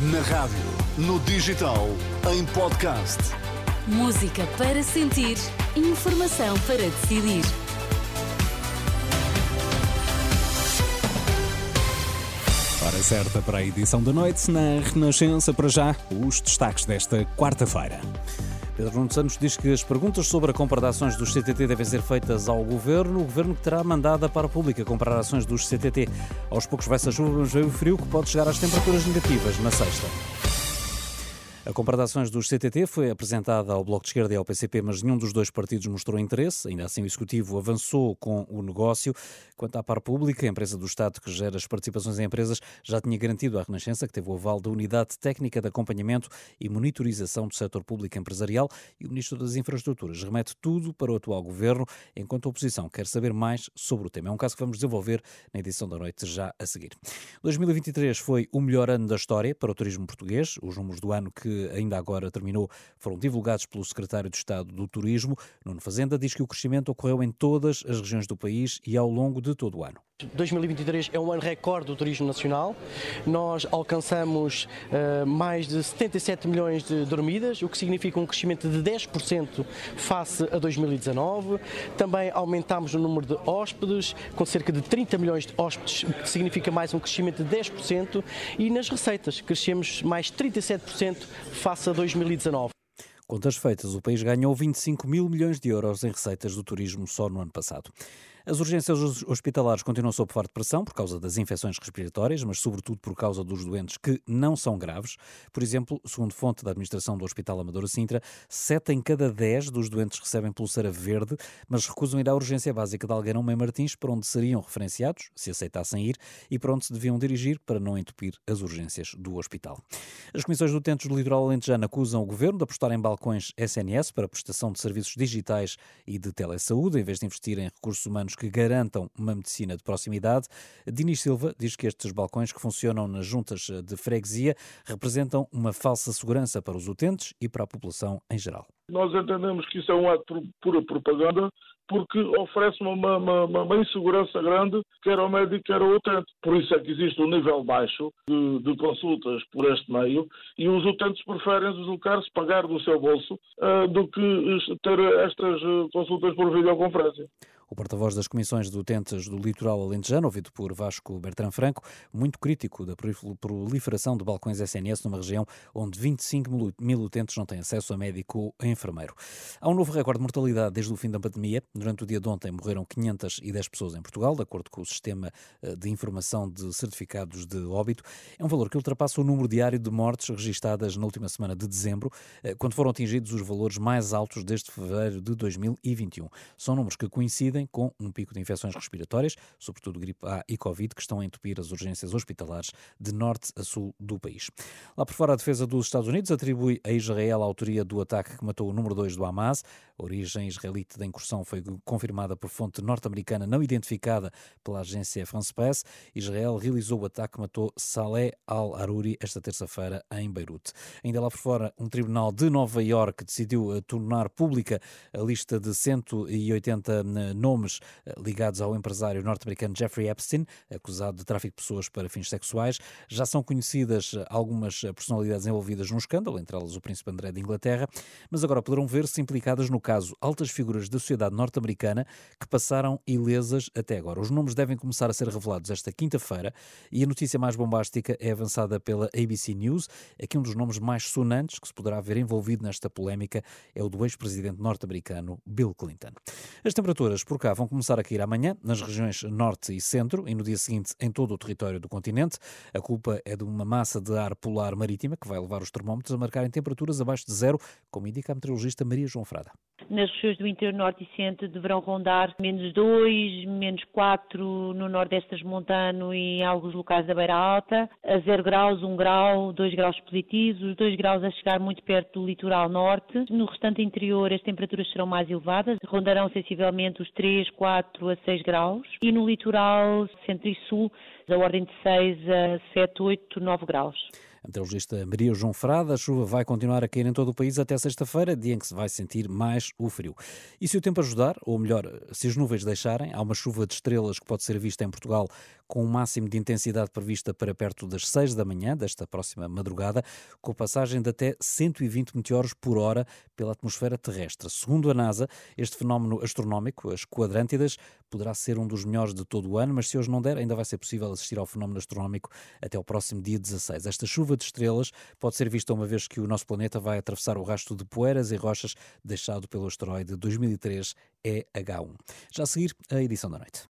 Na rádio, no digital, em podcast. Música para sentir, informação para decidir. Hora certa para a edição da noite na Renascença. Para já, os destaques desta quarta-feira. Pedro Nuno Santos diz que as perguntas sobre a compra de ações dos CTT devem ser feitas ao Governo, o Governo que terá mandada para a pública comprar ações dos CTT. Aos poucos vai-se a chuva, mas veio o frio que pode chegar às temperaturas negativas na sexta. A compra de ações dos CTT foi apresentada ao Bloco de Esquerda e ao PCP, mas nenhum dos dois partidos mostrou interesse. Ainda assim, o Executivo avançou com o negócio. Quanto à par pública, a empresa do Estado que gera as participações em empresas já tinha garantido à Renascença que teve o aval da Unidade Técnica de Acompanhamento e Monitorização do Setor Público Empresarial e o Ministro das Infraestruturas remete tudo para o atual Governo, enquanto a oposição quer saber mais sobre o tema. É um caso que vamos desenvolver na edição da noite já a seguir. 2023 foi o melhor ano da história para o turismo português. Os números do ano que ainda agora terminou, foram divulgados pelo secretário de Estado do Turismo. Nuno Fazenda diz que o crescimento ocorreu em todas as regiões do país e ao longo de todo o ano. 2023 é um ano recorde do turismo nacional. Nós alcançamos uh, mais de 77 milhões de dormidas, o que significa um crescimento de 10% face a 2019. Também aumentamos o número de hóspedes, com cerca de 30 milhões de hóspedes, o que significa mais um crescimento de 10%. E nas receitas, crescemos mais 37% face a 2019. Contas feitas, o país ganhou 25 mil milhões de euros em receitas do turismo só no ano passado. As urgências hospitalares continuam sob forte pressão por causa das infecções respiratórias, mas sobretudo por causa dos doentes que não são graves. Por exemplo, segundo fonte da administração do Hospital Amadora Sintra, 7 em cada 10 dos doentes recebem pulseira verde, mas recusam ir à urgência básica de Algueirão Mãe Martins, para onde seriam referenciados, se aceitassem ir, e para onde se deviam dirigir para não entupir as urgências do hospital. As comissões do utentes do litoral alentejano acusam o governo de apostar em balcões SNS para prestação de serviços digitais e de telesaúde, em vez de investir em recursos humanos que garantam uma medicina de proximidade. Dinis Silva diz que estes balcões que funcionam nas juntas de freguesia representam uma falsa segurança para os utentes e para a população em geral. Nós entendemos que isso é um ato pura propaganda porque oferece uma, uma, uma, insegurança grande, quer ao médico, quer ao utente. Por isso é que existe um nível baixo de, de consultas por este meio e os utentes preferem deslocar-se, pagar do seu bolso, uh, do que ter estas eh, consultas por videoconferência. O porta-voz das comissões de utentes do litoral alentejano, ouvido por Vasco Bertrand Franco, muito crítico da proliferação de balcões SNS numa região onde 25 mil utentes não têm acesso a médico ou enfermeiro. Há um novo recorde de mortalidade desde o fim da pandemia. Durante o dia de ontem morreram 510 pessoas em Portugal, de acordo com o Sistema eh, de Informação de Certificados de Óbito. É um valor que ultrapassa o número diário de mortes registadas na última semana de dezembro, eh, quando foram atingidos os valores mais altos desde fevereiro de 2021. São números que coincidem com um pico de infecções respiratórias, sobretudo gripe A e Covid, que estão a entupir as urgências hospitalares de norte a sul do país. Lá por fora, a defesa dos Estados Unidos atribui a Israel a autoria do ataque que matou o número 2 do Hamas. A origem israelita da incursão foi confirmada por fonte norte-americana não identificada pela agência France Press. Israel realizou o ataque que matou Saleh al-Aruri esta terça-feira em Beirute. Ainda lá por fora, um tribunal de Nova Iorque decidiu eh, tornar pública a lista de 180 nomes nomes eh, ligados ao empresário norte-americano Jeffrey Epstein, acusado de tráfico de pessoas para fins sexuais. Já são conhecidas eh, algumas eh, personalidades envolvidas no escândalo, entre elas o príncipe André de Inglaterra, mas agora poderão ver-se implicadas no caso altas figuras da sociedade norte-americana que passaram ilesas até agora. Os nomes devem começar a ser revelados esta quinta-feira e a notícia mais bombástica é avançada pela ABC News. Aqui um dos nomes mais sonantes que se poderá ver envolvido nesta polémica é o do ex-presidente norte-americano Bill Clinton. As temperaturas por cá vão começar a cair amanhã nas regiões norte e centro e no dia seguinte em todo o território do continente. A culpa é de uma massa de ar polar marítima que vai levar os termómetros a marcarem temperaturas abaixo de zero, como indica a meteorologista Maria João Frada. Nas regiões do interior norte e centro deverão rondar menos 2, menos 4 no nordeste das Montano e em alguns locais da Beira Alta, a 0 graus, 1 grau, 2 graus positivos, os 2 graus a chegar muito perto do litoral norte. No restante interior as temperaturas serão mais elevadas, rondarão sensivelmente os 3, 4 a 6 graus e no litoral centro e sul da ordem de 6 a 7, 8, 9 graus. A meteorologista Maria João Frada, a chuva vai continuar a cair em todo o país até sexta-feira, dia em que se vai sentir mais o frio. E se o tempo ajudar, ou melhor, se as nuvens deixarem, há uma chuva de estrelas que pode ser vista em Portugal com um máximo de intensidade prevista para perto das 6 da manhã desta próxima madrugada, com passagem de até 120 meteoros por hora pela atmosfera terrestre. Segundo a NASA, este fenómeno astronómico, as quadrântidas, poderá ser um dos melhores de todo o ano, mas se hoje não der, ainda vai ser possível assistir ao fenómeno astronómico até o próximo dia 16. Esta chuva de estrelas pode ser vista uma vez que o nosso planeta vai atravessar o rastro de poeiras e rochas deixado pelo asteroide 2003 EH1. Já a seguir, a edição da noite.